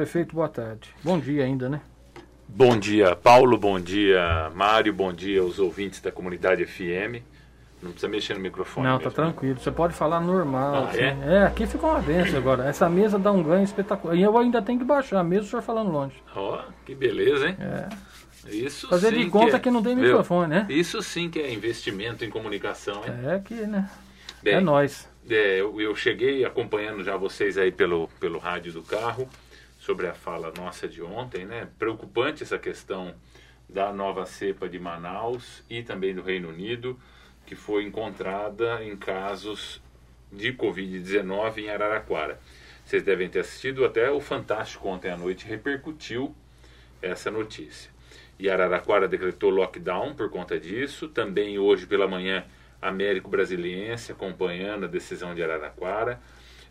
Prefeito, boa tarde. Bom dia ainda, né? Bom dia, Paulo. Bom dia, Mário. Bom dia aos ouvintes da comunidade FM. Não precisa mexer no microfone. Não, mesmo, tá tranquilo. Você pode falar normal. Ah, assim. é? é? aqui fica uma benção agora. Essa mesa dá um ganho espetacular. E eu ainda tenho que baixar, mesmo o senhor falando longe. Ó, que beleza, hein? É. Isso Fazer de conta é- que não tem Viu? microfone, né? Isso sim que é investimento em comunicação, hein? É que, né? Bem, é nós. É, eu, eu cheguei acompanhando já vocês aí pelo, pelo rádio do carro sobre a fala nossa de ontem, né? Preocupante essa questão da nova cepa de Manaus e também do Reino Unido, que foi encontrada em casos de Covid-19 em Araraquara. Vocês devem ter assistido, até o Fantástico ontem à noite repercutiu essa notícia. E Araraquara decretou lockdown por conta disso. Também hoje pela manhã, Américo Brasiliense acompanhando a decisão de Araraquara.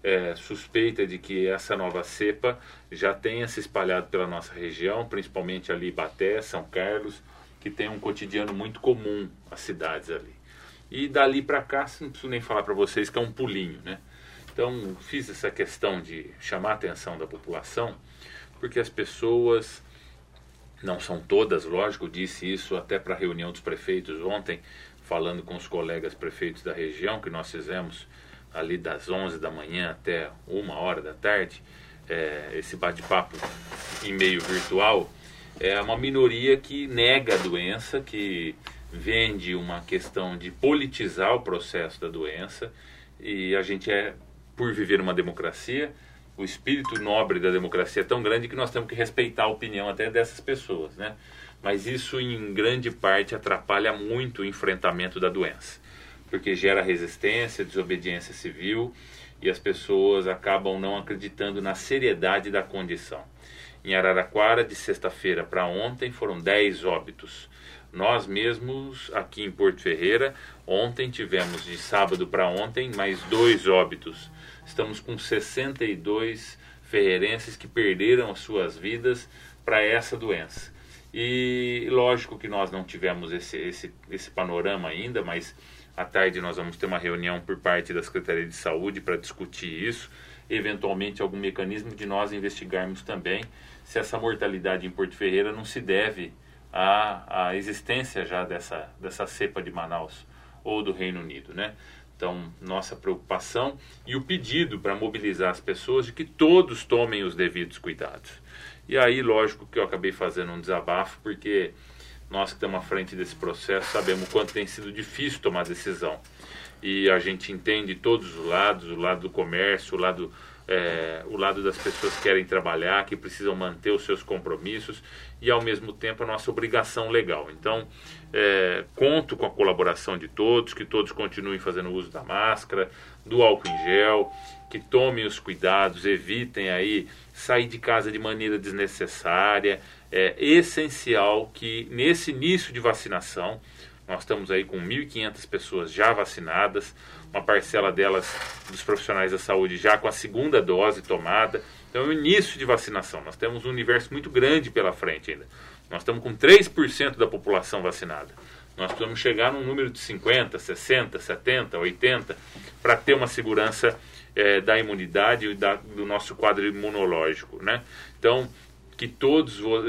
É, suspeita de que essa nova cepa já tenha se espalhado pela nossa região, principalmente ali Baté, São Carlos, que tem um cotidiano muito comum as cidades ali. E dali para cá, não preciso nem falar para vocês que é um pulinho, né? Então, fiz essa questão de chamar a atenção da população, porque as pessoas não são todas, lógico, disse isso até para a reunião dos prefeitos ontem, falando com os colegas prefeitos da região, que nós fizemos ali das 11 da manhã até uma hora da tarde, é, esse bate-papo em meio virtual, é uma minoria que nega a doença, que vende uma questão de politizar o processo da doença, e a gente é, por viver uma democracia, o espírito nobre da democracia é tão grande que nós temos que respeitar a opinião até dessas pessoas, né? Mas isso em grande parte atrapalha muito o enfrentamento da doença, porque gera resistência, desobediência civil e as pessoas acabam não acreditando na seriedade da condição. Em Araraquara, de sexta-feira para ontem, foram 10 óbitos. Nós mesmos, aqui em Porto Ferreira, ontem tivemos de sábado para ontem mais dois óbitos. Estamos com 62 ferreirenses que perderam as suas vidas para essa doença. E lógico que nós não tivemos esse, esse, esse panorama ainda, mas à tarde nós vamos ter uma reunião por parte da Secretaria de Saúde para discutir isso, eventualmente algum mecanismo de nós investigarmos também se essa mortalidade em Porto Ferreira não se deve à, à existência já dessa, dessa cepa de Manaus ou do Reino Unido, né? Então, nossa preocupação e o pedido para mobilizar as pessoas de que todos tomem os devidos cuidados. E aí, lógico que eu acabei fazendo um desabafo, porque nós que estamos à frente desse processo sabemos o quanto tem sido difícil tomar decisão. E a gente entende todos os lados, o lado do comércio, o lado, é, o lado das pessoas que querem trabalhar, que precisam manter os seus compromissos e, ao mesmo tempo, a nossa obrigação legal. Então, é, conto com a colaboração de todos, que todos continuem fazendo uso da máscara, do álcool em gel, que tomem os cuidados, evitem aí sair de casa de maneira desnecessária. É essencial que nesse início de vacinação, nós estamos aí com 1.500 pessoas já vacinadas, uma parcela delas dos profissionais da saúde já com a segunda dose tomada. Então, é o início de vacinação. Nós temos um universo muito grande pela frente ainda. Nós estamos com 3% da população vacinada. Nós precisamos chegar num número de 50, 60, 70, 80 para ter uma segurança eh, da imunidade da, do nosso quadro imunológico, né? Então, que todos vo-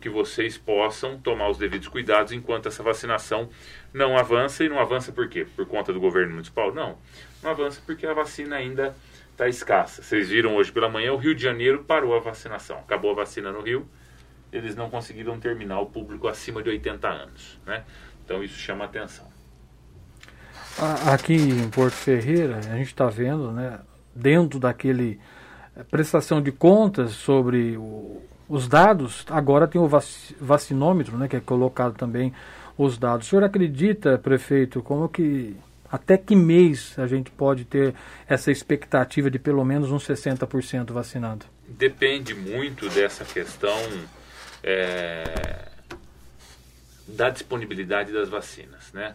que vocês possam tomar os devidos cuidados enquanto essa vacinação não avança e não avança por quê? Por conta do governo municipal? Não, não avança porque a vacina ainda está escassa. Vocês viram hoje pela manhã o Rio de Janeiro parou a vacinação, acabou a vacina no Rio, eles não conseguiram terminar o público acima de 80 anos, né? Então isso chama atenção. Aqui em Porto Ferreira, a gente está vendo, né, dentro daquele eh, prestação de contas sobre o- os dados, agora tem o vac- vacinômetro, né, que é colocado também os dados. O senhor acredita, prefeito, como que até que mês a gente pode ter essa expectativa de pelo menos uns 60% vacinado? Depende muito dessa questão é, da disponibilidade das vacinas, né?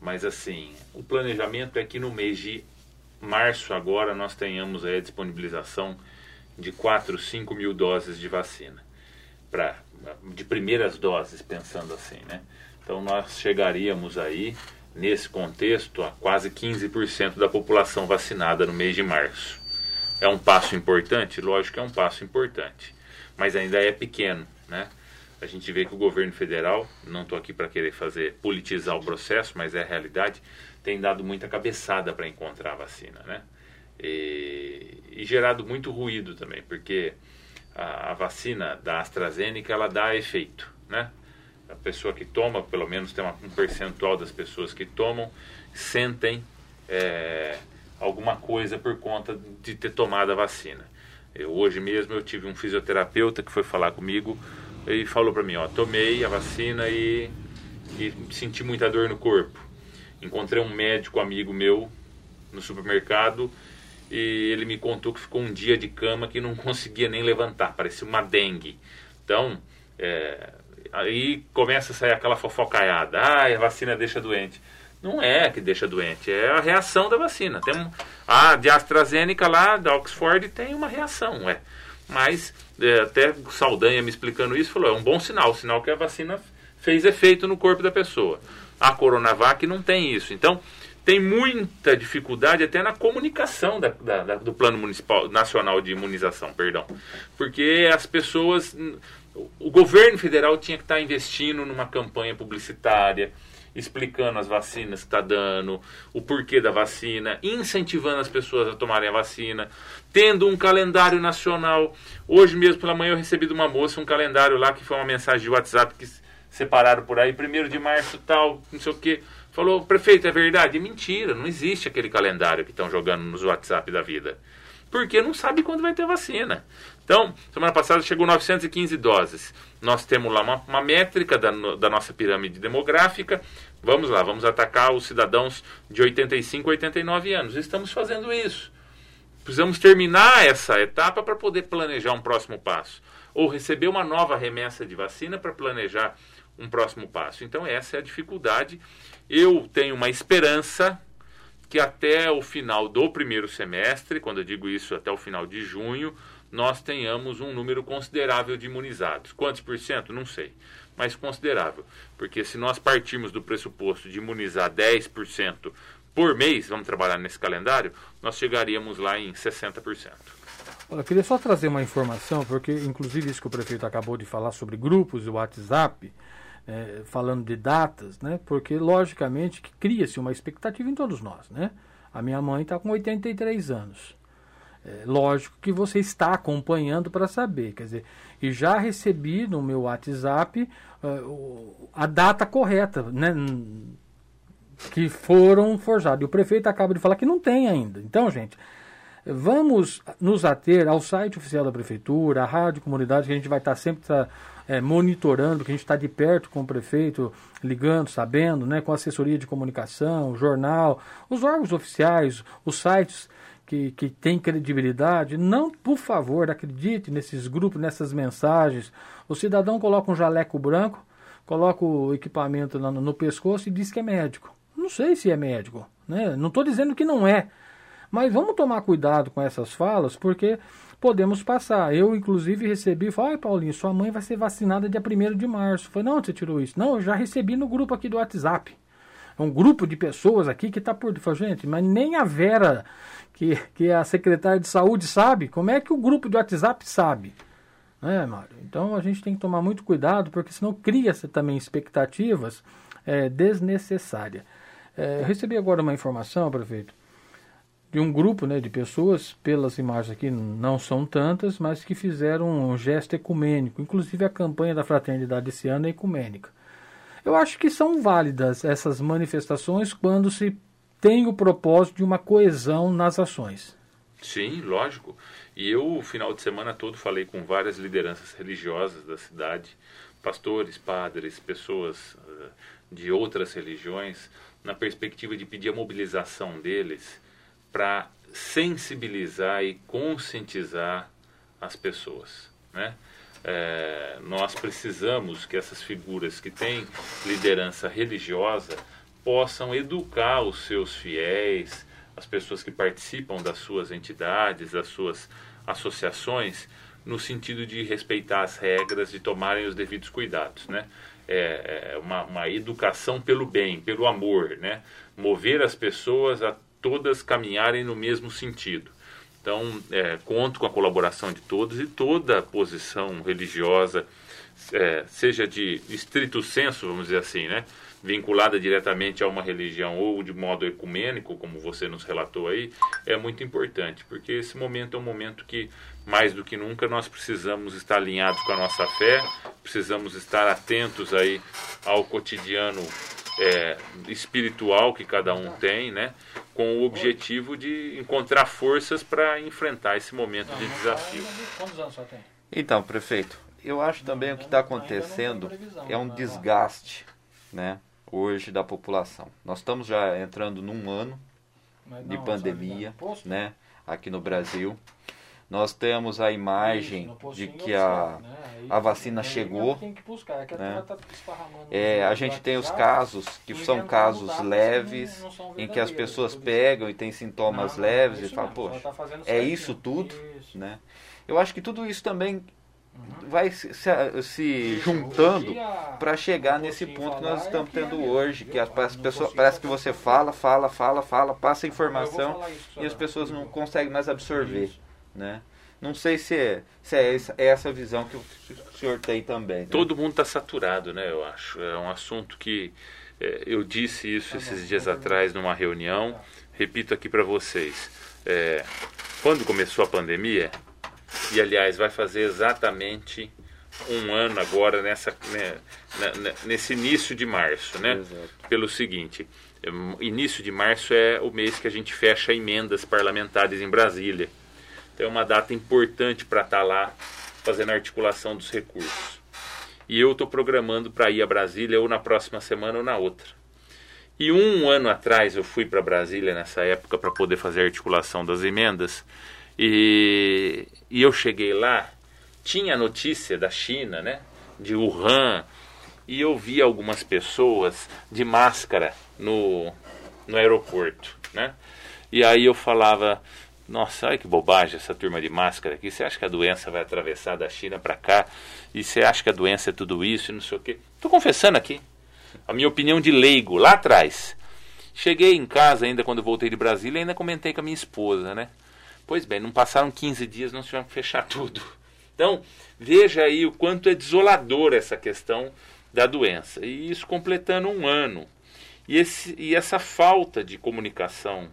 Mas assim, o planejamento é que no mês de março agora nós tenhamos a disponibilização de 4, 5 mil doses de vacina. Pra, de primeiras doses, pensando assim, né? Então nós chegaríamos aí, nesse contexto, a quase 15% da população vacinada no mês de março. É um passo importante? Lógico que é um passo importante. mas ainda é pequeno, né? A gente vê que o governo federal, não estou aqui para querer fazer politizar o processo, mas é a realidade, tem dado muita cabeçada para encontrar a vacina, né? E, e, gerado muito ruído também, porque a, a, vacina da AstraZeneca ela dá efeito, né? A pessoa que toma, pelo menos tem uma, um percentual das pessoas que tomam, sentem é, alguma coisa por conta de ter tomado a vacina. Eu, hoje mesmo eu tive um fisioterapeuta que foi falar comigo e falou para mim, ó, tomei a vacina e, e senti muita dor no corpo. Encontrei um médico amigo meu no supermercado e ele me contou que ficou um dia de cama que não conseguia nem levantar, parecia uma dengue. Então, é, aí começa a sair aquela fofocaiada, ah, a vacina deixa doente. Não é que deixa doente, é a reação da vacina. Tem a de AstraZeneca lá, da Oxford, tem uma reação, é. Mas é, até Saldanha me explicando isso, falou, é um bom sinal, sinal que a vacina fez efeito no corpo da pessoa. A Coronavac não tem isso. Então, tem muita dificuldade até na comunicação da, da, da, do Plano Municipal Nacional de Imunização, perdão. Porque as pessoas. O governo federal tinha que estar investindo numa campanha publicitária, explicando as vacinas que está dando, o porquê da vacina, incentivando as pessoas a tomarem a vacina, tendo um calendário nacional. Hoje mesmo pela manhã eu recebi de uma moça um calendário lá que foi uma mensagem de WhatsApp que separaram por aí, primeiro de março tal, não sei o que. Falou, prefeito, é verdade? Mentira, não existe aquele calendário que estão jogando nos WhatsApp da vida. Porque não sabe quando vai ter vacina. Então, semana passada chegou 915 doses. Nós temos lá uma, uma métrica da, da nossa pirâmide demográfica. Vamos lá, vamos atacar os cidadãos de 85 a 89 anos. Estamos fazendo isso. Precisamos terminar essa etapa para poder planejar um próximo passo. Ou receber uma nova remessa de vacina para planejar um próximo passo. Então, essa é a dificuldade. Eu tenho uma esperança que até o final do primeiro semestre, quando eu digo isso até o final de junho, nós tenhamos um número considerável de imunizados. Quantos por cento? Não sei, mas considerável. Porque se nós partirmos do pressuposto de imunizar 10% por mês, vamos trabalhar nesse calendário, nós chegaríamos lá em 60%. Olha, eu queria só trazer uma informação, porque inclusive isso que o prefeito acabou de falar sobre grupos e WhatsApp, é, falando de datas, né? Porque logicamente que cria-se uma expectativa em todos nós, né? A minha mãe está com 83 anos. É, lógico que você está acompanhando para saber, quer dizer, e já recebi no meu WhatsApp uh, a data correta, né? Que foram forjados. E o prefeito acaba de falar que não tem ainda. Então, gente, vamos nos ater ao site oficial da prefeitura, à rádio comunidade, que a gente vai estar sempre tá, é, monitorando, que a gente está de perto com o prefeito, ligando, sabendo, né, com assessoria de comunicação, jornal, os órgãos oficiais, os sites que, que têm credibilidade. Não, por favor, acredite nesses grupos, nessas mensagens. O cidadão coloca um jaleco branco, coloca o equipamento no, no pescoço e diz que é médico. Não sei se é médico, né? Não estou dizendo que não é. Mas vamos tomar cuidado com essas falas, porque podemos passar. Eu, inclusive, recebi, falei, Paulinho, sua mãe vai ser vacinada dia 1 de março. Falei, não, você tirou isso? Não, eu já recebi no grupo aqui do WhatsApp. É um grupo de pessoas aqui que está por... Falei, gente, mas nem a Vera, que, que é a secretária de saúde, sabe. Como é que o grupo de WhatsApp sabe? É, Mário? Então a gente tem que tomar muito cuidado, porque senão cria-se também expectativas é, desnecessárias. É, eu recebi agora uma informação, prefeito, de um grupo né, de pessoas, pelas imagens aqui não são tantas, mas que fizeram um gesto ecumênico. Inclusive a campanha da fraternidade esse ano é ecumênica. Eu acho que são válidas essas manifestações quando se tem o propósito de uma coesão nas ações. Sim, lógico. E eu, o final de semana todo, falei com várias lideranças religiosas da cidade, pastores, padres, pessoas uh, de outras religiões, na perspectiva de pedir a mobilização deles para sensibilizar e conscientizar as pessoas. Né? É, nós precisamos que essas figuras que têm liderança religiosa possam educar os seus fiéis, as pessoas que participam das suas entidades, das suas associações, no sentido de respeitar as regras, de tomarem os devidos cuidados, né? É, é uma, uma educação pelo bem, pelo amor, né? Mover as pessoas a todas caminharem no mesmo sentido. Então, é, conto com a colaboração de todos e toda posição religiosa, é, seja de estrito senso, vamos dizer assim, né? vinculada diretamente a uma religião ou de modo ecumênico, como você nos relatou aí, é muito importante, porque esse momento é um momento que, mais do que nunca, nós precisamos estar alinhados com a nossa fé, precisamos estar atentos aí ao cotidiano é, espiritual que cada um tem, né? com o objetivo de encontrar forças para enfrentar esse momento de desafio. Quantos anos tem? Então, prefeito, eu acho também o que está acontecendo é um desgaste, né? hoje da população. Nós estamos já entrando num ano de pandemia, né, aqui no Brasil. Nós temos a imagem de que a, né? a vacina chegou. É né? Tá é, a gente tem os casos que são casos leves, em que as pessoas pegam e têm sintomas leves e falam, poxa, tá é isso tudo? Né? Eu acho que tudo isso também vai se, se juntando para chegar nesse ponto que nós estamos tendo hoje, que as, as pessoas parece que você fala, fala, fala, fala, passa informação e as pessoas não conseguem mais absorver, né? Não sei se é, se é essa, é visão que o senhor tem também. Né? Todo mundo está saturado, né? Eu acho. É um assunto que é, eu disse isso tá esses dias tá atrás numa reunião. Tá. Repito aqui para vocês. É, quando começou a pandemia, e aliás vai fazer exatamente um ano agora nessa né, nesse início de março, né? Exato. Pelo seguinte, início de março é o mês que a gente fecha emendas parlamentares em Brasília. Então é uma data importante para estar tá lá fazendo a articulação dos recursos. E eu estou programando para ir a Brasília ou na próxima semana ou na outra. E um ano atrás eu fui para Brasília nessa época para poder fazer a articulação das emendas e, e eu cheguei lá, tinha notícia da China, né? De Wuhan, e eu vi algumas pessoas de máscara no, no aeroporto, né? E aí eu falava, nossa, olha que bobagem essa turma de máscara aqui. Você acha que a doença vai atravessar da China para cá? E você acha que a doença é tudo isso e não sei o quê? Estou confessando aqui. A minha opinião de leigo, lá atrás. Cheguei em casa ainda quando voltei de Brasília, ainda comentei com a minha esposa, né? Pois bem, não passaram 15 dias, não tivemos que fechar tudo. Então, veja aí o quanto é desolador essa questão da doença. E isso completando um ano. E, esse, e essa falta de comunicação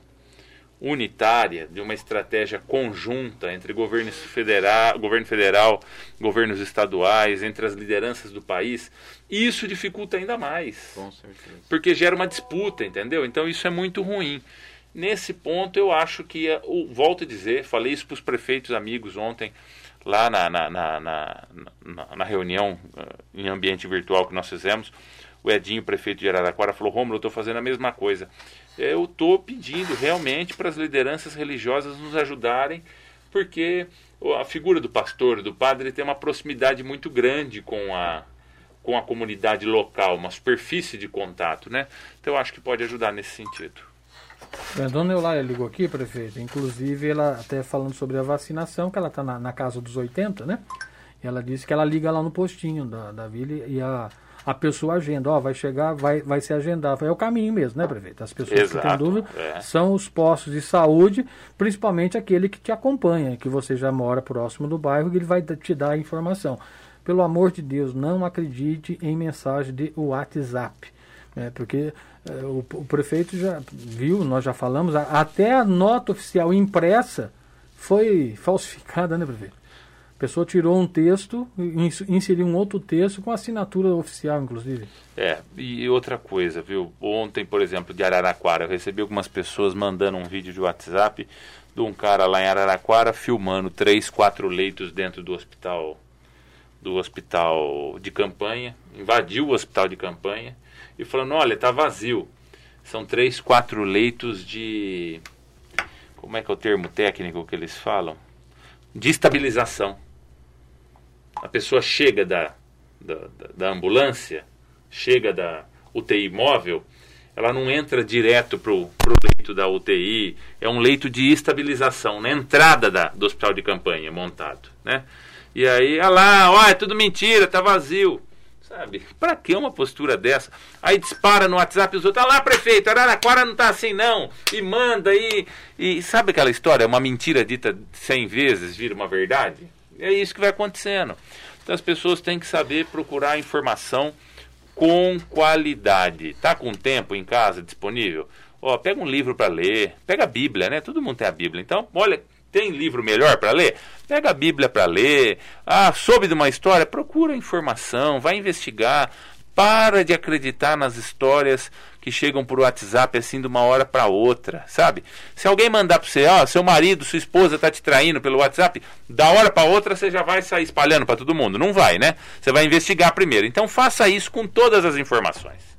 unitária, de uma estratégia conjunta entre governos federal, governo federal, governos estaduais, entre as lideranças do país, isso dificulta ainda mais. Com certeza. Porque gera uma disputa, entendeu? Então isso é muito ruim. Nesse ponto, eu acho que, eu é, volto a dizer, falei isso para os prefeitos amigos ontem, lá na, na, na, na, reunião uh, em ambiente virtual que nós fizemos. O Edinho, prefeito de Araraquara, falou: Romulo, eu estou fazendo a mesma coisa. Eu estou pedindo realmente para as lideranças religiosas nos ajudarem, porque a figura do pastor, do padre, tem uma proximidade muito grande com a, com a comunidade local, uma superfície de contato, né? Então eu acho que pode ajudar nesse sentido. A dona Eulália ligou aqui, prefeito. Inclusive, ela até falando sobre a vacinação, que ela está na, na, casa dos 80, né? E ela disse que ela liga lá no postinho da, da vila e a, a pessoa agenda. Ó, vai chegar, vai, vai se agendar. É o caminho mesmo, né, prefeito? As pessoas Exato, que têm dúvida é. são os postos de saúde, principalmente aquele que te acompanha, que você já mora próximo do bairro e ele vai te dar a informação. Pelo amor de Deus, não acredite em mensagem de WhatsApp. Né, porque é, o, o, prefeito já viu, nós já falamos, até a nota oficial impressa foi falsificada, né, prefeito? Pessoa tirou um texto, inseriu um outro texto com assinatura oficial, inclusive. É, e outra coisa, viu? Ontem, por exemplo, de Araraquara, eu recebi algumas pessoas mandando um vídeo de WhatsApp de um cara lá em Araraquara filmando três, quatro leitos dentro do hospital do hospital de campanha, invadiu o hospital de campanha e falando: olha, está vazio. São três, quatro leitos de. Como é que é o termo técnico que eles falam? De estabilização. A pessoa chega da, da, da ambulância, chega da UTI móvel, ela não entra direto para o leito da UTI, é um leito de estabilização, na entrada da, do hospital de campanha montado. Né? E aí, olha lá, ó, é tudo mentira, tá vazio Sabe? Para que uma postura dessa? Aí dispara no WhatsApp os outros, ah lá, prefeito, Araraquara não tá assim não. E manda aí. E, e sabe aquela história? Uma mentira dita cem vezes vira uma verdade? É isso que vai acontecendo. Então as pessoas têm que saber procurar informação com qualidade. Tá com tempo em casa disponível? Ó, pega um livro para ler, pega a Bíblia, né? Todo mundo tem a Bíblia. Então, olha, tem livro melhor para ler? Pega a Bíblia para ler. Ah, soube de uma história? Procura informação, vai investigar. Para de acreditar nas histórias que chegam por WhatsApp assim de uma hora para outra, sabe? Se alguém mandar para você, ó, seu marido, sua esposa tá te traindo pelo WhatsApp, da hora para outra você já vai sair espalhando para todo mundo. Não vai, né? Você vai investigar primeiro. Então faça isso com todas as informações.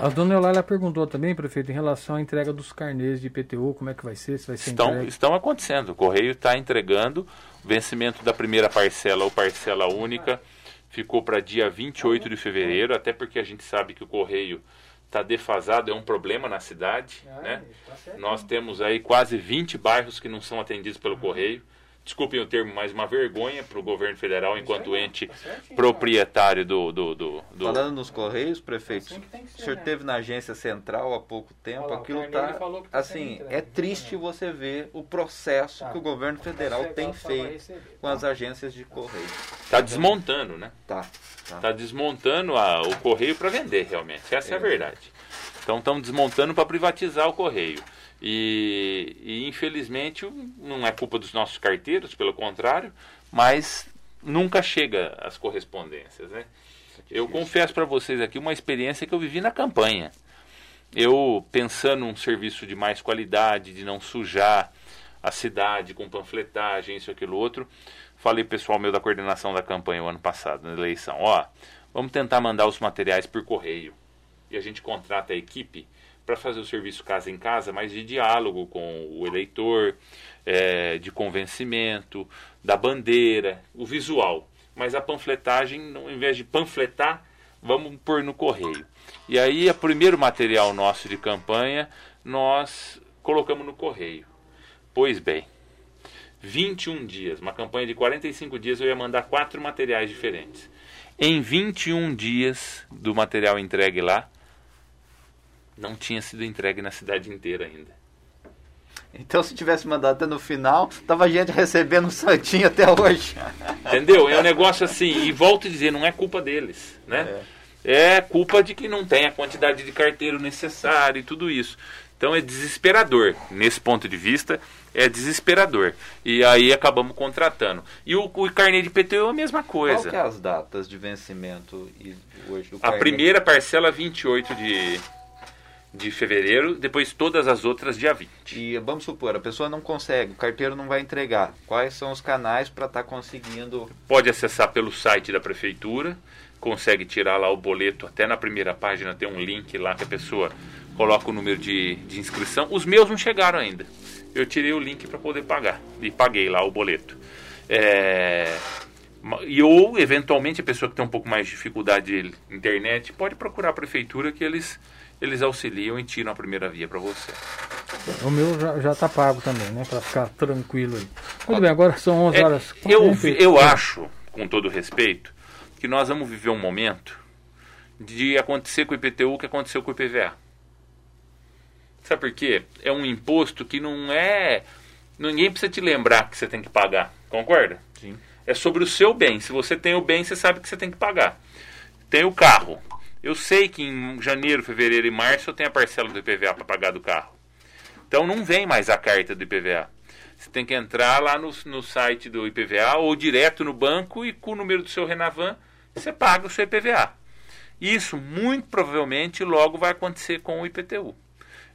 A dona Eulália perguntou também, prefeito, em relação à entrega dos carnês de IPTU, como é que vai ser? Se vai ser estão, entregue? estão acontecendo. O Correio está entregando o vencimento da primeira parcela ou parcela única. Ficou para dia 28 de fevereiro, até porque a gente sabe que o Correio está defasado, é um problema na cidade. Ah, né? Tá Nós temos aí quase 20 bairros que não são atendidos pelo Correio desculpem o termo, mas uma vergonha para o governo federal enquanto ente tá proprietário do, do, do, do, Falando nos Correios, prefeito, assim ser, o senhor né? teve na agência central há pouco tempo, Olha, aquilo está, tá assim, é triste você ver o processo tá. que o governo federal tem feito com as agências de Correio. Está desmontando, né? Tá. Está tá desmontando a, o Correio para vender, realmente. Essa é, é a verdade. Então estão desmontando para privatizar o Correio. E, e, infelizmente não é culpa dos nossos carteiros, pelo contrário, mas nunca chega as correspondências. Né? Eu confesso para vocês aqui uma experiência que eu vivi na campanha. Eu pensando num serviço de mais qualidade, de não sujar a cidade com panfletagem, isso, aquilo, outro, falei pessoal meu da coordenação da campanha o ano passado, na eleição, ó, vamos tentar mandar os materiais por correio. E a gente contrata a equipe para fazer o serviço casa em casa, mas de diálogo com o eleitor, é, de convencimento, da bandeira, o visual. Mas a panfletagem, ao invés de panfletar, vamos pôr no correio. E aí, o primeiro material nosso de campanha, nós colocamos no correio. Pois bem, 21 dias, uma campanha de 45 dias, eu ia mandar quatro materiais diferentes. Em 21 dias do material entregue lá, não tinha sido entregue na cidade inteira ainda. Então, se tivesse mandado até no final, tava gente recebendo um santinho até hoje. Entendeu? É um negócio assim, e volto a dizer, não é culpa deles, né? É. é culpa de que não tem a quantidade de carteiro necessária e tudo isso. Então é desesperador. Nesse ponto de vista, é desesperador. E aí acabamos contratando. E o, o carnê de PTU é a mesma coisa. Qual que é as datas de vencimento hoje do A primeira parcela 28 de de fevereiro, depois todas as outras dia 20. E vamos supor, a pessoa não consegue, o carteiro não vai entregar. Quais são os canais para estar tá conseguindo? Pode acessar pelo site da prefeitura, consegue tirar lá o boleto, até na primeira página tem um link lá que a pessoa coloca o número de, de inscrição. Os meus não chegaram ainda. Eu tirei o link para poder pagar e paguei lá o boleto. É, e ou, eventualmente, a pessoa que tem um pouco mais de dificuldade de internet pode procurar a prefeitura que eles eles auxiliam e tiram a primeira via para você. O meu já está pago também, né? Para ficar tranquilo aí. Muito bem, agora são 11 é, horas. É, eu, eu acho, com todo respeito, que nós vamos viver um momento de acontecer com o IPTU o que aconteceu com o IPVA. Sabe por quê? É um imposto que não é. Ninguém precisa te lembrar que você tem que pagar. Concorda? Sim. É sobre o seu bem. Se você tem o bem, você sabe que você tem que pagar. Tem o carro. Eu sei que em janeiro, fevereiro e março eu tenho a parcela do IPVA para pagar do carro. Então não vem mais a carta do IPVA. Você tem que entrar lá no, no site do IPVA ou direto no banco e com o número do seu Renavan você paga o seu IPVA. Isso muito provavelmente logo vai acontecer com o IPTU.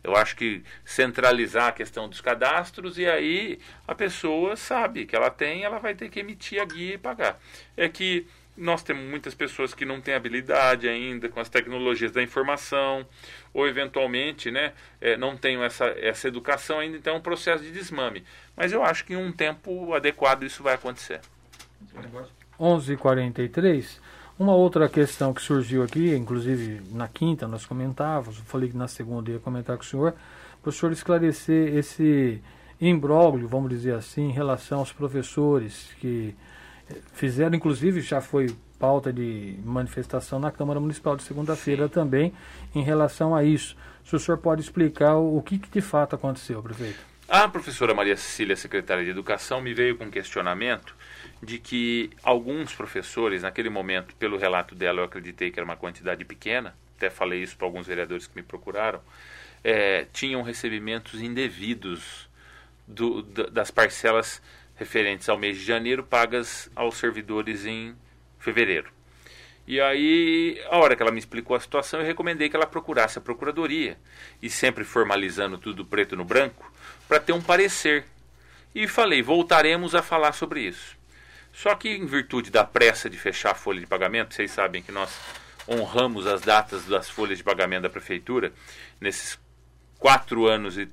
Eu acho que centralizar a questão dos cadastros e aí a pessoa sabe que ela tem, ela vai ter que emitir a guia e pagar. É que nós temos muitas pessoas que não têm habilidade ainda com as tecnologias da informação, ou eventualmente né, é, não têm essa, essa educação ainda, então é um processo de desmame. Mas eu acho que em um tempo adequado isso vai acontecer. 11h43. Uma outra questão que surgiu aqui, inclusive na quinta nós comentávamos, falei que na segunda ia comentar com o senhor, para o senhor esclarecer esse imbróglio, vamos dizer assim, em relação aos professores que fizeram, inclusive já foi pauta de manifestação na Câmara Municipal de segunda-feira também em relação a isso. Se o senhor pode explicar o, o que, que de fato aconteceu, prefeito? A professora Maria Cecília, secretária de Educação, me veio com um questionamento de que alguns professores, naquele momento, pelo relato dela, eu acreditei que era uma quantidade pequena, até falei isso para alguns vereadores que me procuraram, é, tinham recebimentos indevidos do, das parcelas referentes ao mês de janeiro pagas aos servidores em fevereiro. E aí, a hora que ela me explicou a situação, eu recomendei que ela procurasse a procuradoria, e sempre formalizando tudo preto no branco, para ter um parecer. E falei, voltaremos a falar sobre isso. Só que, em virtude da pressa de fechar a folha de pagamento, vocês sabem que nós honramos as datas das folhas de pagamento da prefeitura, nesses quatro anos e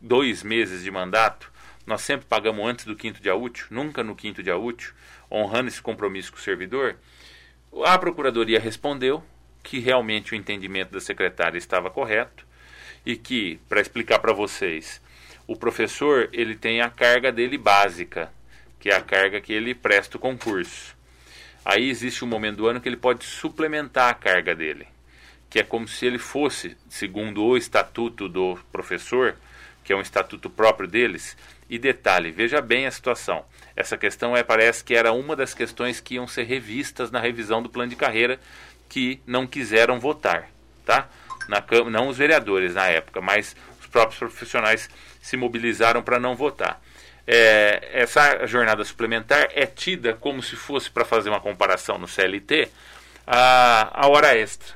dois meses de mandato, nós sempre pagamos antes do quinto dia útil, nunca no quinto dia útil, honrando esse compromisso com o servidor. A Procuradoria respondeu que realmente o entendimento da secretária estava correto e que, para explicar para vocês, o professor ele tem a carga dele básica, que é a carga que ele presta o concurso. Aí existe um momento do ano que ele pode suplementar a carga dele, que é como se ele fosse, segundo o estatuto do professor, que é um estatuto próprio deles. E detalhe, veja bem a situação. Essa questão é, parece que era uma das questões que iam ser revistas na revisão do plano de carreira que não quiseram votar, tá? Na, não os vereadores na época, mas os próprios profissionais se mobilizaram para não votar. É, essa jornada suplementar é tida como se fosse, para fazer uma comparação no CLT, a, a hora extra.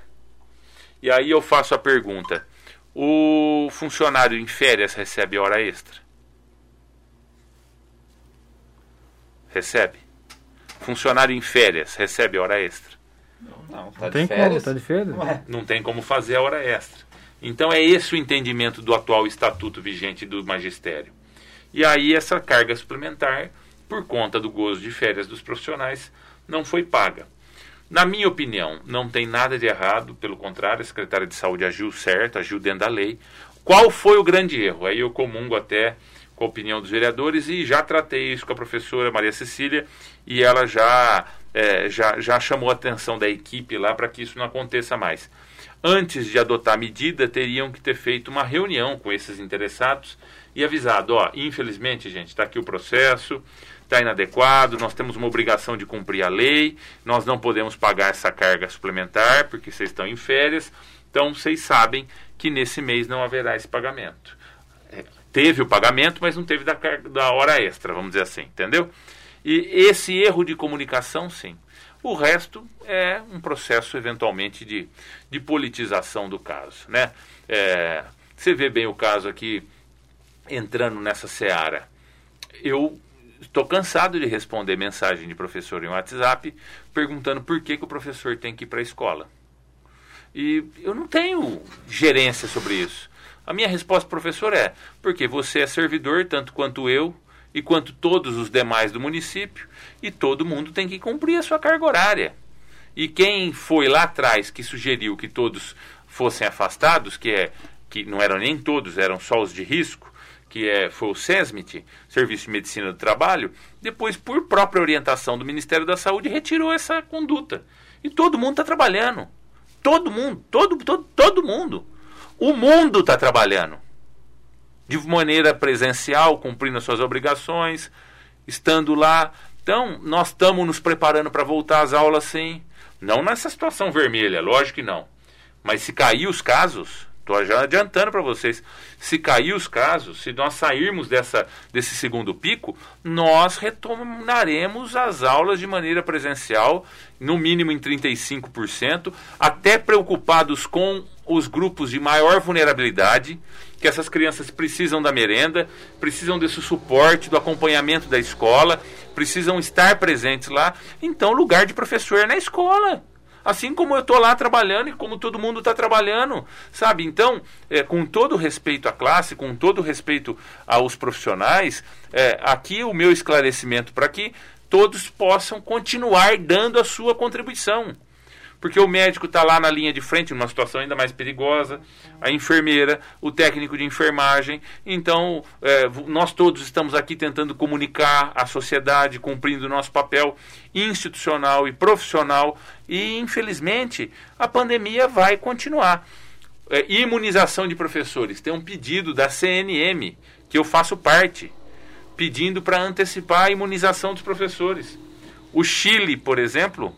E aí eu faço a pergunta: o funcionário em férias recebe hora extra? Recebe. Funcionário em férias recebe hora extra? Não, não tá de férias. Como, tá de férias? Não, é. não tem como fazer a hora extra. Então é esse o entendimento do atual estatuto vigente do magistério. E aí essa carga suplementar, por conta do gozo de férias dos profissionais, não foi paga. Na minha opinião, não tem nada de errado, pelo contrário, a secretária de saúde agiu certo, agiu dentro da lei. Qual foi o grande erro? Aí eu comungo até com a opinião dos vereadores e já tratei isso com a professora Maria Cecília e ela já, é, já, já chamou a atenção da equipe lá para que isso não aconteça mais. Antes de adotar a medida, teriam que ter feito uma reunião com esses interessados e avisado, ó, infelizmente, gente, está aqui o processo, está inadequado, nós temos uma obrigação de cumprir a lei, nós não podemos pagar essa carga suplementar porque vocês estão em férias, então vocês sabem que nesse mês não haverá esse pagamento. Teve o pagamento, mas não teve da, da hora extra, vamos dizer assim, entendeu? E esse erro de comunicação, sim. O resto é um processo, eventualmente, de, de politização do caso. Né? É, você vê bem o caso aqui, entrando nessa seara. Eu estou cansado de responder mensagem de professor em WhatsApp perguntando por que, que o professor tem que ir para a escola. E eu não tenho gerência sobre isso. A minha resposta, professor, é porque você é servidor, tanto quanto eu e quanto todos os demais do município, e todo mundo tem que cumprir a sua carga horária. E quem foi lá atrás que sugeriu que todos fossem afastados, que é que não eram nem todos, eram só os de risco, que é, foi o SESMIT, Serviço de Medicina do Trabalho, depois, por própria orientação do Ministério da Saúde, retirou essa conduta. E todo mundo está trabalhando. Todo mundo, todo, todo, todo mundo. O mundo está trabalhando. De maneira presencial, cumprindo as suas obrigações, estando lá. Então, nós estamos nos preparando para voltar às aulas, sim. Não nessa situação vermelha, lógico que não. Mas se cair os casos, Estou já adiantando para vocês. Se cair os casos, se nós sairmos dessa, desse segundo pico, nós retornaremos as aulas de maneira presencial, no mínimo em 35%, até preocupados com os grupos de maior vulnerabilidade, que essas crianças precisam da merenda, precisam desse suporte, do acompanhamento da escola, precisam estar presentes lá. Então, lugar de professor é na escola. Assim como eu estou lá trabalhando e como todo mundo está trabalhando, sabe? Então, é, com todo respeito à classe, com todo respeito aos profissionais, é, aqui o meu esclarecimento para que todos possam continuar dando a sua contribuição. Porque o médico está lá na linha de frente, numa situação ainda mais perigosa, a enfermeira, o técnico de enfermagem. Então, é, nós todos estamos aqui tentando comunicar à sociedade, cumprindo o nosso papel institucional e profissional. E, infelizmente, a pandemia vai continuar. É, imunização de professores. Tem um pedido da CNM, que eu faço parte, pedindo para antecipar a imunização dos professores. O Chile, por exemplo,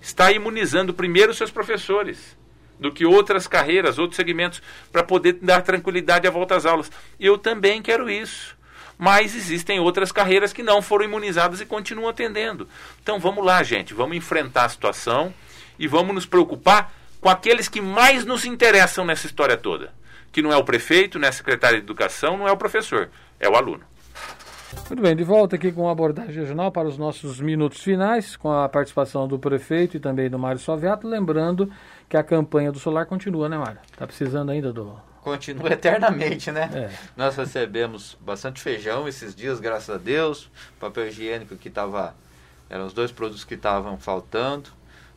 está imunizando primeiro seus professores do que outras carreiras, outros segmentos, para poder dar tranquilidade à volta às aulas. Eu também quero isso. Mas existem outras carreiras que não foram imunizadas e continuam atendendo. Então vamos lá, gente, vamos enfrentar a situação e vamos nos preocupar com aqueles que mais nos interessam nessa história toda. Que não é o prefeito, não é a secretária de educação, não é o professor, é o aluno. Muito bem, de volta aqui com a abordagem regional para os nossos minutos finais, com a participação do prefeito e também do Mário Soviato. Lembrando que a campanha do solar continua, né, Mário? Está precisando ainda do. Continua eternamente, né? É. Nós recebemos bastante feijão esses dias, graças a Deus. Papel higiênico que estava. Eram os dois produtos que estavam faltando.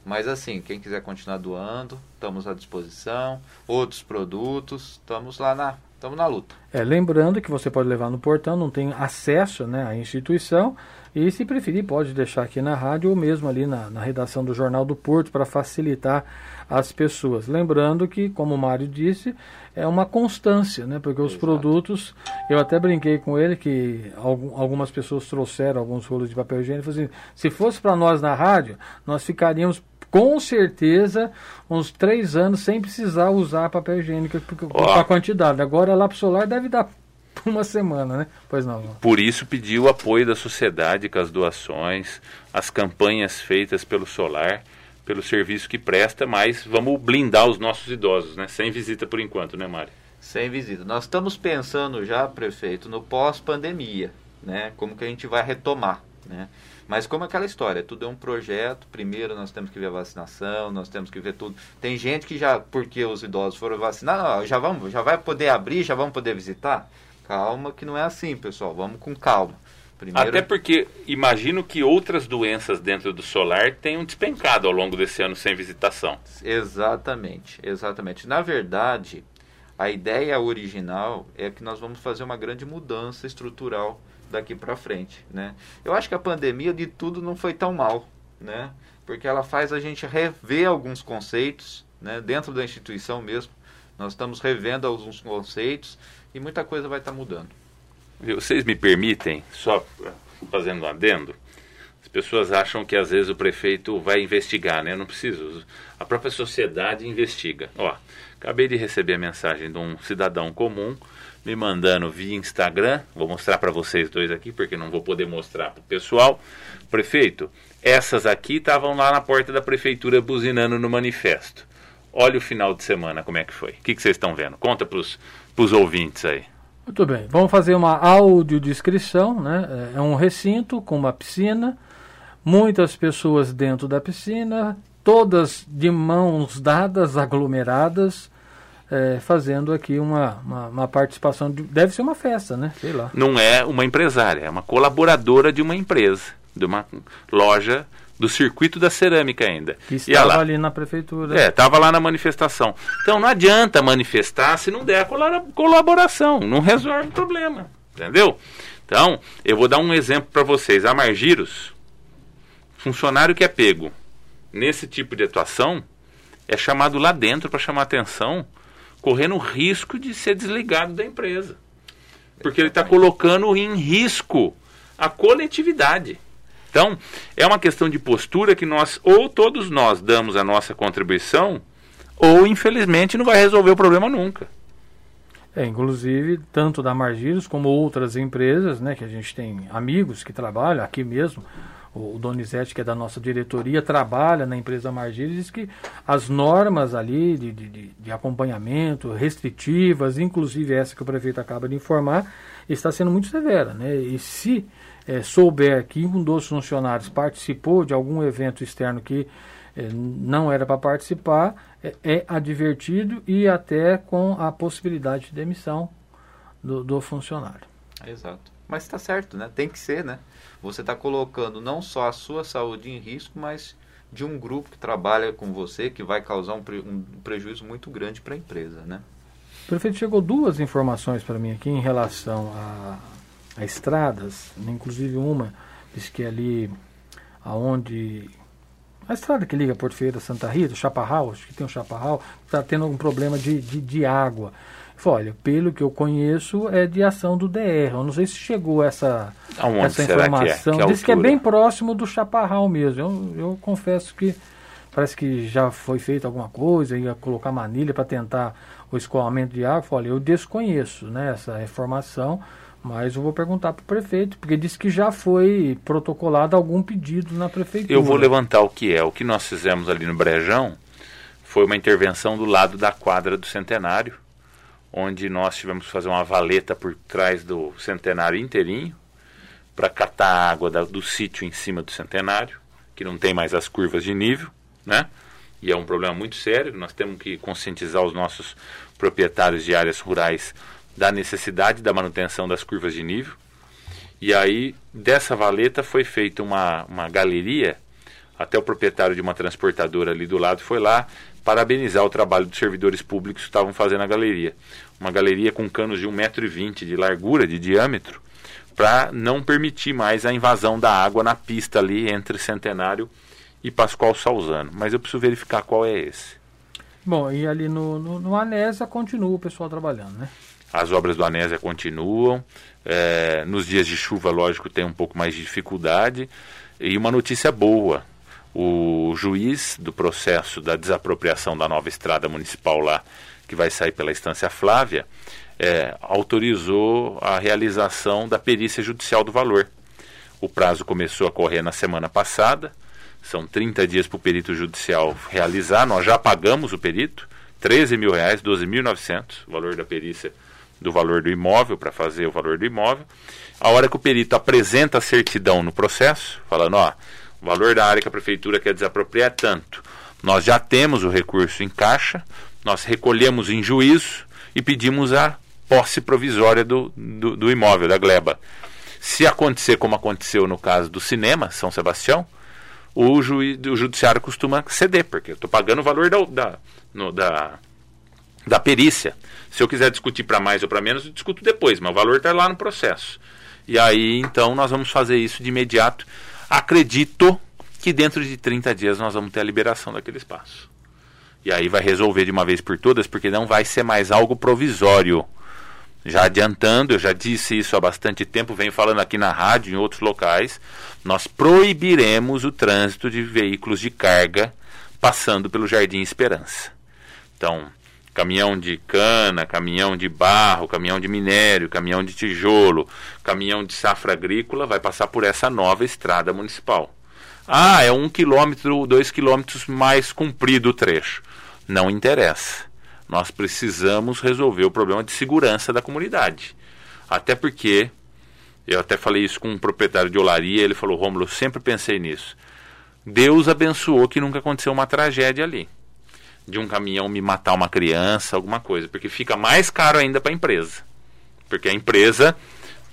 Mas assim, quem quiser continuar doando, estamos à disposição. Outros produtos, estamos lá na, estamos na luta. É, lembrando que você pode levar no portão, não tem acesso né, à instituição. E se preferir, pode deixar aqui na rádio ou mesmo ali na, na redação do Jornal do Porto para facilitar as pessoas. Lembrando que, como o Mário disse, é uma constância, né? Porque os Exato. produtos, eu até brinquei com ele que algumas pessoas trouxeram alguns rolos de papel higiênico. Assim, se fosse para nós na rádio, nós ficaríamos com certeza uns três anos sem precisar usar papel higiênico oh. a quantidade. Agora lá para o solar deve dar uma semana, né? Pois não. Por isso pediu o apoio da sociedade com as doações, as campanhas feitas pelo solar, pelo serviço que presta, mas vamos blindar os nossos idosos, né? Sem visita por enquanto, né, Mário? Sem visita. Nós estamos pensando já, prefeito, no pós-pandemia, né? Como que a gente vai retomar, né? Mas como aquela história, tudo é um projeto, primeiro nós temos que ver a vacinação, nós temos que ver tudo. Tem gente que já, porque os idosos foram vacinados, já vamos, já vai poder abrir, já vamos poder visitar? Calma que não é assim, pessoal, vamos com calma. Primeiro... Até porque imagino que outras doenças dentro do solar tenham despencado ao longo desse ano sem visitação. Exatamente, exatamente. Na verdade, a ideia original é que nós vamos fazer uma grande mudança estrutural daqui para frente, né? Eu acho que a pandemia de tudo não foi tão mal, né? Porque ela faz a gente rever alguns conceitos, né? Dentro da instituição mesmo, nós estamos revendo alguns conceitos e muita coisa vai estar tá mudando. Vocês me permitem, só fazendo um adendo, as pessoas acham que às vezes o prefeito vai investigar, né? Não preciso. A própria sociedade investiga. Ó, acabei de receber a mensagem de um cidadão comum me mandando via Instagram. Vou mostrar para vocês dois aqui, porque não vou poder mostrar para o pessoal. Prefeito, essas aqui estavam lá na porta da prefeitura buzinando no manifesto. Olha o final de semana como é que foi. O que, que vocês estão vendo? Conta para os ouvintes aí. Muito bem, vamos fazer uma audiodescrição. Né? É um recinto com uma piscina, muitas pessoas dentro da piscina, todas de mãos dadas, aglomeradas é, fazendo aqui uma, uma, uma, participação. De, deve ser uma festa, né? Sei lá. Não é uma empresária, é uma colaboradora de uma empresa, de uma loja do circuito da cerâmica ainda. Que estava ali na prefeitura. É, estava lá na manifestação. Então não adianta manifestar se não der a colaboração, não resolve o problema, entendeu? Então, eu vou dar um exemplo para vocês. A Margiros, funcionário que é pego nesse tipo de atuação, é chamado lá dentro para chamar atenção correndo risco de ser desligado da empresa. Porque ele está colocando em risco a coletividade. Então, é uma questão de postura que nós, ou todos nós damos a nossa contribuição, ou infelizmente não vai resolver o problema nunca. É, inclusive, tanto da Margiros como outras empresas, né, que a gente tem amigos que trabalham aqui mesmo, o Donizete, que é da nossa diretoria, trabalha na empresa Margíris, diz que as normas ali de, de, de, acompanhamento, restritivas, inclusive essa que o prefeito acaba de informar, está sendo muito severa. Né? E se é, souber que um dos funcionários participou de algum evento externo que é, não era para participar, é, é, advertido e até com a possibilidade de demissão do, do funcionário. Exato. Mas está certo, né? Tem que ser, né? Você está colocando não só a sua saúde em risco, mas de um grupo que trabalha com você que vai causar um, pre, um prejuízo muito grande para a empresa, né? Prefeito, chegou duas informações para mim aqui em relação a, a estradas, inclusive uma diz que é ali aonde a estrada que liga Porto Ferreira Santa Rita, o Chaparral, acho que tem um Chaparral, está tendo algum problema de, de, de água. Olha, pelo que eu conheço, é de ação do DR. Eu não sei se chegou essa, essa informação. Que é? que Diz que é bem próximo do Chaparral mesmo. Eu, eu confesso que parece que já foi feito alguma coisa, ia colocar manilha para tentar o escoamento de água. Olha, eu desconheço né, essa informação, mas eu vou perguntar para o prefeito, porque disse que já foi protocolado algum pedido na prefeitura. Eu vou levantar o que é. O que nós fizemos ali no Brejão foi uma intervenção do lado da quadra do Centenário onde nós tivemos que fazer uma valeta por trás do centenário inteirinho para catar a água da, do sítio em cima do centenário, que não tem mais as curvas de nível, né? E é um problema muito sério. Nós temos que conscientizar os nossos proprietários de áreas rurais da necessidade da manutenção das curvas de nível. E aí, dessa valeta foi feita uma, uma galeria. Até o proprietário de uma transportadora ali do lado foi lá parabenizar o trabalho dos servidores públicos que estavam fazendo a galeria. Uma galeria com canos de 1,20m de largura, de diâmetro, para não permitir mais a invasão da água na pista ali entre Centenário e Pascoal Salzano. Mas eu preciso verificar qual é esse. Bom, e ali no, no, no Anésia continua o pessoal trabalhando, né? As obras do Anésia continuam. É, nos dias de chuva, lógico, tem um pouco mais de dificuldade. E uma notícia boa: o juiz do processo da desapropriação da nova estrada municipal lá, que vai sair pela instância Flávia, é, autorizou a realização da perícia judicial do valor. O prazo começou a correr na semana passada, são 30 dias para o perito judicial realizar, nós já pagamos o perito, 13 mil reais, 12.900, o valor da perícia do valor do imóvel, para fazer o valor do imóvel. A hora que o perito apresenta a certidão no processo, falando, ó, o valor da área que a prefeitura quer desapropriar é tanto. Nós já temos o recurso em caixa, nós recolhemos em juízo e pedimos a posse provisória do, do, do imóvel, da gleba. Se acontecer como aconteceu no caso do cinema, São Sebastião, o, juiz, o judiciário costuma ceder, porque eu estou pagando o valor da, da, no, da, da perícia. Se eu quiser discutir para mais ou para menos, eu discuto depois, mas o valor está lá no processo. E aí, então, nós vamos fazer isso de imediato Acredito que dentro de 30 dias nós vamos ter a liberação daquele espaço. E aí vai resolver de uma vez por todas, porque não vai ser mais algo provisório. Já adiantando, eu já disse isso há bastante tempo, venho falando aqui na rádio, em outros locais, nós proibiremos o trânsito de veículos de carga passando pelo Jardim Esperança. Então, caminhão de cana, caminhão de barro, caminhão de minério, caminhão de tijolo, caminhão de safra agrícola, vai passar por essa nova estrada municipal. Ah, é um quilômetro, dois quilômetros mais comprido o trecho. Não interessa. Nós precisamos resolver o problema de segurança da comunidade. Até porque, eu até falei isso com um proprietário de olaria, ele falou, Rômulo, eu sempre pensei nisso. Deus abençoou que nunca aconteceu uma tragédia ali de um caminhão me matar uma criança, alguma coisa, porque fica mais caro ainda para a empresa. Porque a empresa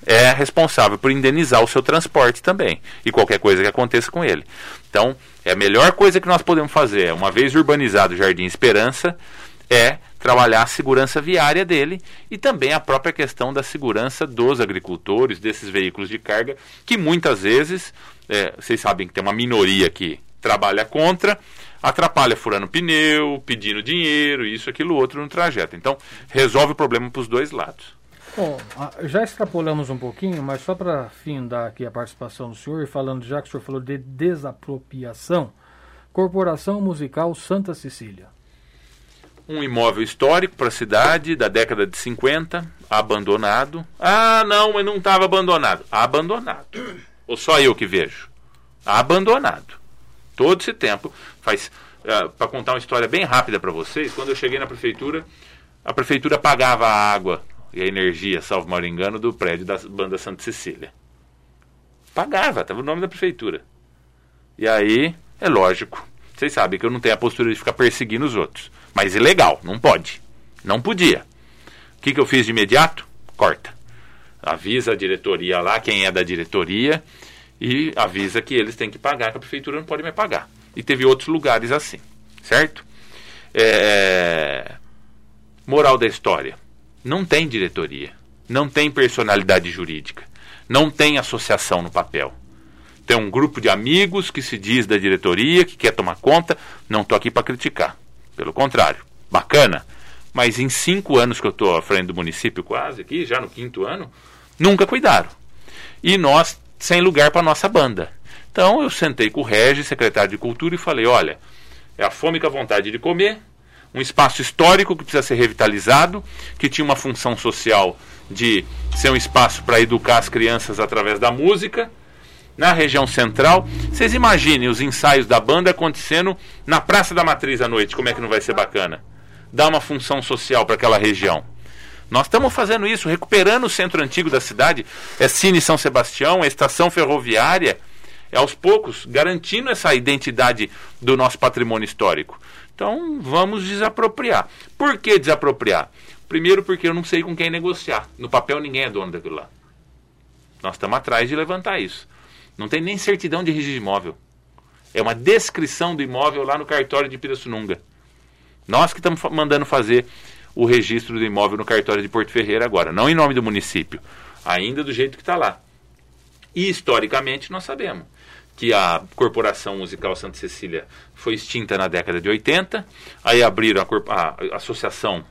é responsável por indenizar o seu transporte também e qualquer coisa que aconteça com ele. Então, é a melhor coisa que nós podemos fazer, uma vez urbanizado o Jardim Esperança, é trabalhar a segurança viária dele e também a própria questão da segurança dos agricultores, desses veículos de carga, que muitas vezes, é, vocês sabem que tem uma minoria que trabalha contra, atrapalha furando pneu, pedindo dinheiro, isso, aquilo, outro no trajeto. Então, resolve o problema para os dois lados. Bom, já extrapolamos um pouquinho, mas só para findar aqui a participação do senhor, falando já que o senhor falou de desapropriação, Corporação Musical Santa Cecília. Um imóvel histórico para a cidade, da década de 50, abandonado. Ah, não, mas não estava abandonado. Abandonado. Ou só eu que vejo? Abandonado todo esse tempo. Faz uh, é, para contar uma história bem rápida para vocês. Quando eu cheguei na prefeitura, a prefeitura pagava a água e a energia, salvo mal engano, do prédio da banda Santa Cecília. Pagava, estava o nome da prefeitura. E aí, é lógico. Vocês sabem que eu não tenho a postura de ficar perseguindo os outros. Mas ilegal, não pode. Não podia. O que, que eu fiz de imediato? Corta. Avisa a diretoria lá, quem é da diretoria, e avisa que eles têm que pagar, que a prefeitura não pode mais pagar. E teve outros lugares assim, certo? É... Moral da história: não tem diretoria, não tem personalidade jurídica, não tem associação no papel. Tem um grupo de amigos que se diz da diretoria, que quer tomar conta. Não estou aqui para criticar. Pelo contrário, bacana. Mas em cinco anos que eu estou à frente do município, quase aqui, já no quinto ano, nunca cuidaram. E nós, sem lugar para nossa banda. Então eu sentei com o Regis, secretário de Cultura, e falei: olha, é a fome com a vontade de comer, um espaço histórico que precisa ser revitalizado, que tinha uma função social de ser um espaço para educar as crianças através da música na região central. Vocês imaginem os ensaios da banda acontecendo na Praça da Matriz à noite, como é que não vai ser bacana? Dá uma função social para aquela região. Nós estamos fazendo isso, recuperando o centro antigo da cidade. É Cine São Sebastião, é estação ferroviária. É aos poucos garantindo essa identidade do nosso patrimônio histórico. Então vamos desapropriar. Por que desapropriar? Primeiro, porque eu não sei com quem negociar. No papel ninguém é dono daquilo lá. Nós estamos atrás de levantar isso. Não tem nem certidão de registro de imóvel. É uma descrição do imóvel lá no cartório de Pirassununga. Nós que estamos mandando fazer o registro do imóvel no cartório de Porto Ferreira agora, não em nome do município, ainda do jeito que está lá. E historicamente nós sabemos que a Corporação Musical Santa Cecília foi extinta na década de 80, aí abriram a, a Associação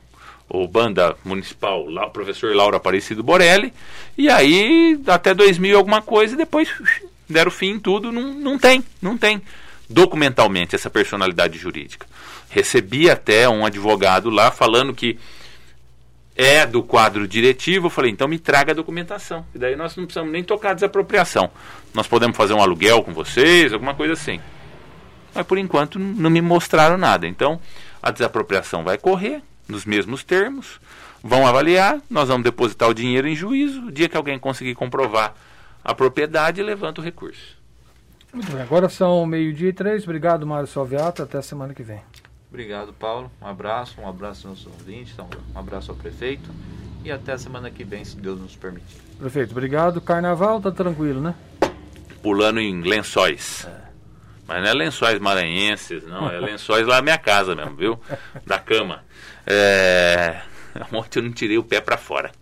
ou banda municipal, lá, o professor Laura Aparecido Borelli, e aí até 2000 alguma coisa, e depois deram fim em tudo, não, não tem, não tem documentalmente essa personalidade jurídica. Recebi até um advogado lá falando que é do quadro diretivo, eu falei, então me traga a documentação. E daí nós não precisamos nem tocar desapropriação. Nós podemos fazer um aluguel com vocês, alguma coisa assim. Mas por enquanto não me mostraram nada. Então a desapropriação vai correr nos mesmos termos, vão avaliar, nós vamos depositar o dinheiro em juízo. O dia que alguém conseguir comprovar a propriedade levanta o recurso. Muito bem, agora são meio-dia e três. Obrigado, Mário Salviato. Até a semana que vem. Obrigado, Paulo. Um abraço, um abraço aos nossos ouvintes, então, um abraço ao prefeito. E até a semana que vem, se Deus nos permitir. Prefeito, obrigado. Carnaval tá tranquilo, né? Pulando em lençóis. É. Mas não é lençóis maranhenses, não. É lençóis lá na minha casa mesmo, viu? Da cama. É... Ontem eu não tirei o pé para fora.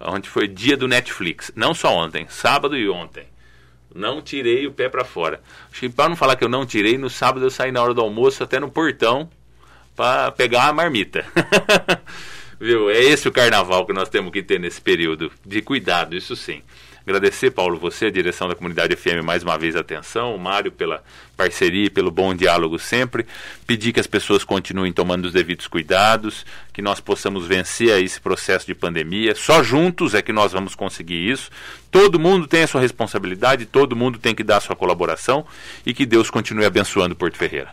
Ontem foi dia do Netflix. Não só ontem, sábado e ontem. Não tirei o pé para fora. Para não falar que eu não tirei, no sábado eu saí na hora do almoço até no portão para pegar uma marmita. Viu? É esse o carnaval que nós temos que ter nesse período de cuidado, isso sim. Agradecer, Paulo, você, a direção da comunidade FM, mais uma vez a atenção, o Mário pela parceria e pelo bom diálogo sempre. Pedir que as pessoas continuem tomando os devidos cuidados, que nós possamos vencer esse processo de pandemia. Só juntos é que nós vamos conseguir isso. Todo mundo tem a sua responsabilidade, todo mundo tem que dar a sua colaboração e que Deus continue abençoando Porto Ferreira.